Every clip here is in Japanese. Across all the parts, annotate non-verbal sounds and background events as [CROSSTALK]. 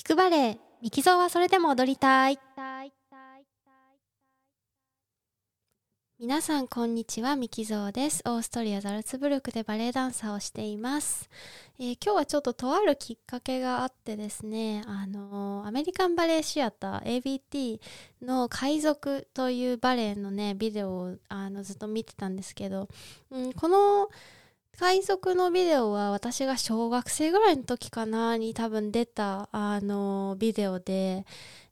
聞くバレエミキゾーはそれでも踊りたい。皆さんこんにちはミキゾーです。オーストリアザルツブルクでバレエダンサーをしています、えー、今日はちょっととあるきっかけがあってですねあのー、アメリカンバレエシアター ABT の海賊というバレエのねビデオをあのずっと見てたんですけど、うん、この海賊のビデオは私が小学生ぐらいの時かなに多分出たあのビデオで。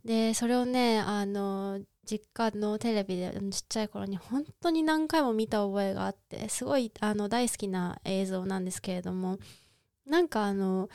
でそれをねあの実家のテレビでちっちゃい頃に本当に何回も見た覚えがあってすごいあの大好きな映像なんですけれども。なんかあの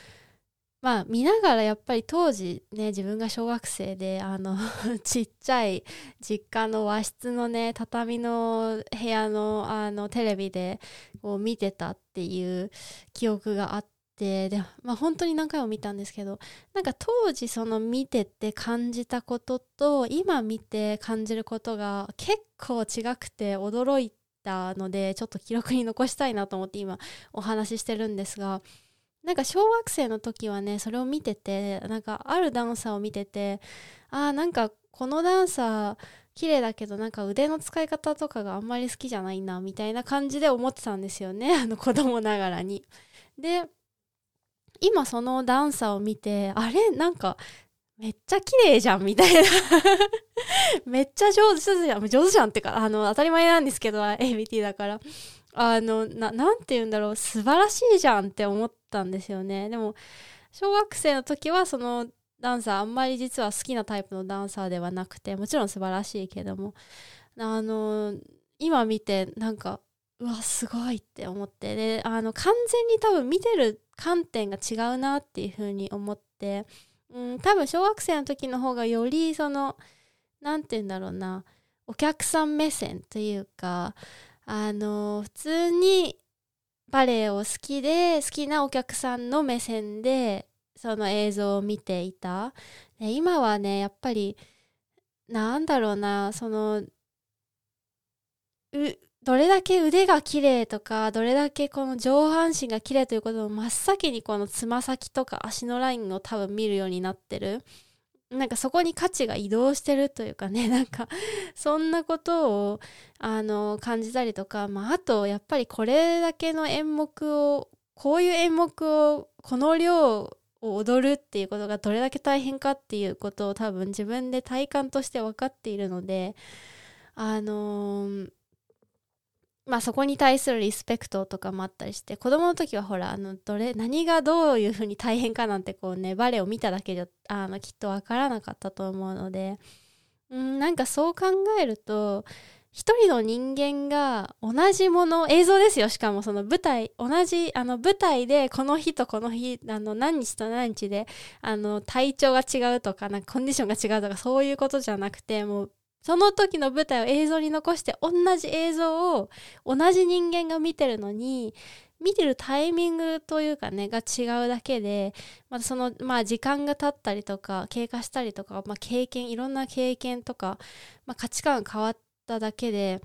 まあ見ながらやっぱり当時ね自分が小学生であの [LAUGHS] ちっちゃい実家の和室のね畳の部屋のあのテレビでこう見てたっていう記憶があってで、まあ、本当に何回も見たんですけどなんか当時その見てて感じたことと今見て感じることが結構違くて驚いたのでちょっと記録に残したいなと思って今お話ししてるんですが。なんか小学生の時はねそれを見ててなんかあるダンサーを見ててあーなんかこのダンサー綺麗だけどなんか腕の使い方とかがあんまり好きじゃないなみたいな感じで思ってたんですよね [LAUGHS] あの子供ながらに。で今そのダンサーを見てあれ？なんかめっちゃ綺麗じゃんみたいな。[LAUGHS] めっちゃ上手じゃん上手じゃんってかあの当たり前なんですけど ABT だから。あのななんて言うんだろう。素晴らしいじゃんって思ったんですよね。でも小学生の時はそのダンサーあんまり実は好きなタイプのダンサーではなくてもちろん素晴らしいけどもあの今見てなんかうわすごいって思って。であの完全に多分見てる観点が違うなっていうふうに思って、うん、多分小学生の時の方がよりその何て言うんだろうな。お客さん目線というかあの普通にバレエを好きで好きなお客さんの目線でその映像を見ていた。で今はねやっぱりなんだろうなそのどれだけ腕が綺麗とかどれだけこの上半身が綺麗ということを真っ先にこのつま先とか足のラインを多分見るようになってる。なんかそこに価値が移動してるというかね [LAUGHS] なんかそんなことをあの感じたりとか、まあ、あとやっぱりこれだけの演目をこういう演目をこの量を踊るっていうことがどれだけ大変かっていうことを多分自分で体感として分かっているのであのーまあそこに対するリスペクトとかもあったりして子供の時はほらあのどれ何がどういうふうに大変かなんてこうねバレエを見ただけじゃあのきっとわからなかったと思うのでうんなんかそう考えると一人の人間が同じもの映像ですよ。しかもその舞台同じあの舞台でこの日とこの日あの何日と何日であの体調が違うとかなんかコンディションが違うとかそういうことじゃなくてもうその時の舞台を映像に残して同じ映像を同じ人間が見てるのに見てるタイミングというかねが違うだけでまたそのまあ時間が経ったりとか経過したりとか、まあ、経験いろんな経験とか、まあ、価値観変わっただけで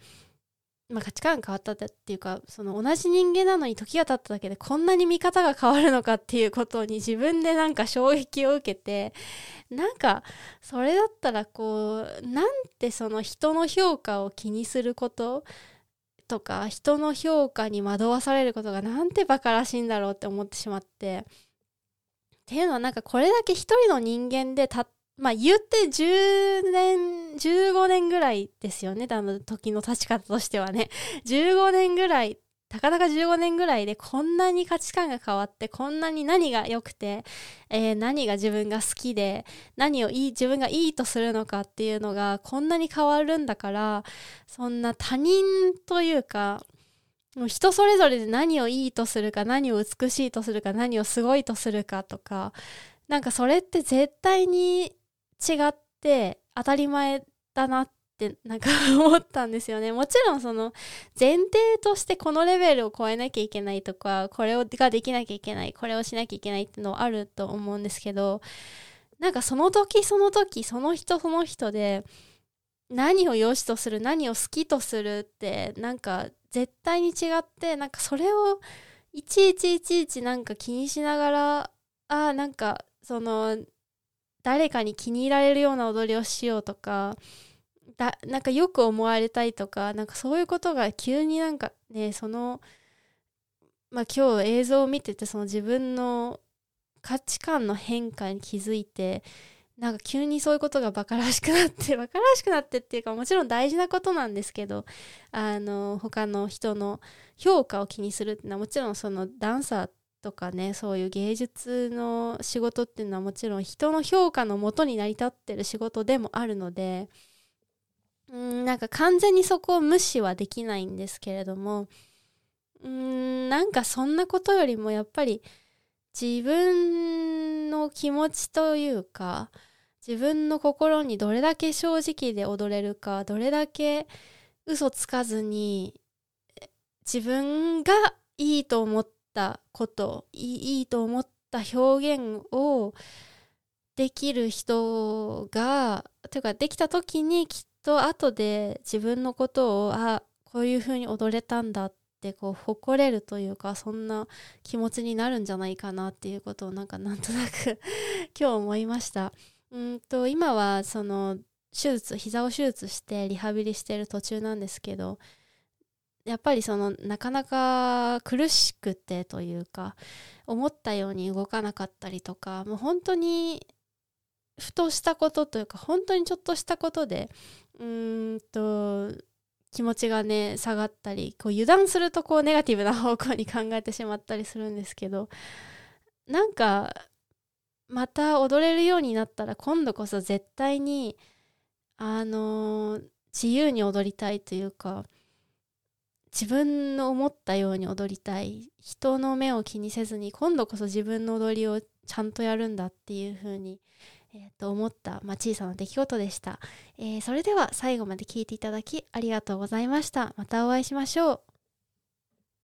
まあ、価値観変わったっていうかその同じ人間なのに時が経っただけでこんなに見方が変わるのかっていうことに自分でなんか衝撃を受けてなんかそれだったらこうなんてその人の評価を気にすることとか人の評価に惑わされることがなんて馬鹿らしいんだろうって思ってしまって。っていうのはなんかこれだけ一人の人間でたまあ言って10年、15年ぐらいですよね。あの時の立ち方としてはね。15年ぐらい、たかだか15年ぐらいでこんなに価値観が変わって、こんなに何が良くて、えー、何が自分が好きで、何をいい、自分がいいとするのかっていうのがこんなに変わるんだから、そんな他人というか、もう人それぞれで何をいいとするか、何を美しいとするか、何をすごいとするかとか、なんかそれって絶対に違って当たり前だなってなんか思ったんですよね。もちろんその前提としてこのレベルを超えなきゃいけないとかこれができなきゃいけないこれをしなきゃいけないっていうのはあると思うんですけどなんかその時その時その人その人で何を良しとする何を好きとするってなんか絶対に違ってなんかそれをいちいちいちいちなんか気にしながらあなんかその誰かに気に入られるような踊りをしようとかだなんかよく思われたいとかなんかそういうことが急になんかねそのまあ今日映像を見ててその自分の価値観の変化に気づいてなんか急にそういうことがバカらしくなって [LAUGHS] バカらしくなってっていうかもちろん大事なことなんですけどあの他の人の評価を気にするっていうのはもちろんそのダンサーとかねそういう芸術の仕事っていうのはもちろん人の評価のもとに成り立ってる仕事でもあるのでうんなんか完全にそこを無視はできないんですけれどもうんなんかそんなことよりもやっぱり自分の気持ちというか自分の心にどれだけ正直で踊れるかどれだけ嘘つかずに自分がいいと思ってたこといいと思った表現をできる人がというかできた時にきっと後で自分のことをあこういう風に踊れたんだってこう誇れるというかそんな気持ちになるんじゃないかなっていうことをなんかなんとなく今日思いました。[LAUGHS] うんと今はその手術膝を手術してリハビリしてる途中なんですけどやっぱりそのなかなか苦しくてというか思ったように動かなかったりとかもう本当にふとしたことというか本当にちょっとしたことでうーんと気持ちがね下がったりこう油断するとこうネガティブな方向に考えてしまったりするんですけどなんかまた踊れるようになったら今度こそ絶対にあのー、自由に踊りたいというか自分の思ったように踊りたい人の目を気にせずに今度こそ自分の踊りをちゃんとやるんだっていうふうにえー、と思った、まあ、小さな出来事でした、えー、それでは最後まで聞いていただきありがとうございました。またお会いしましょう。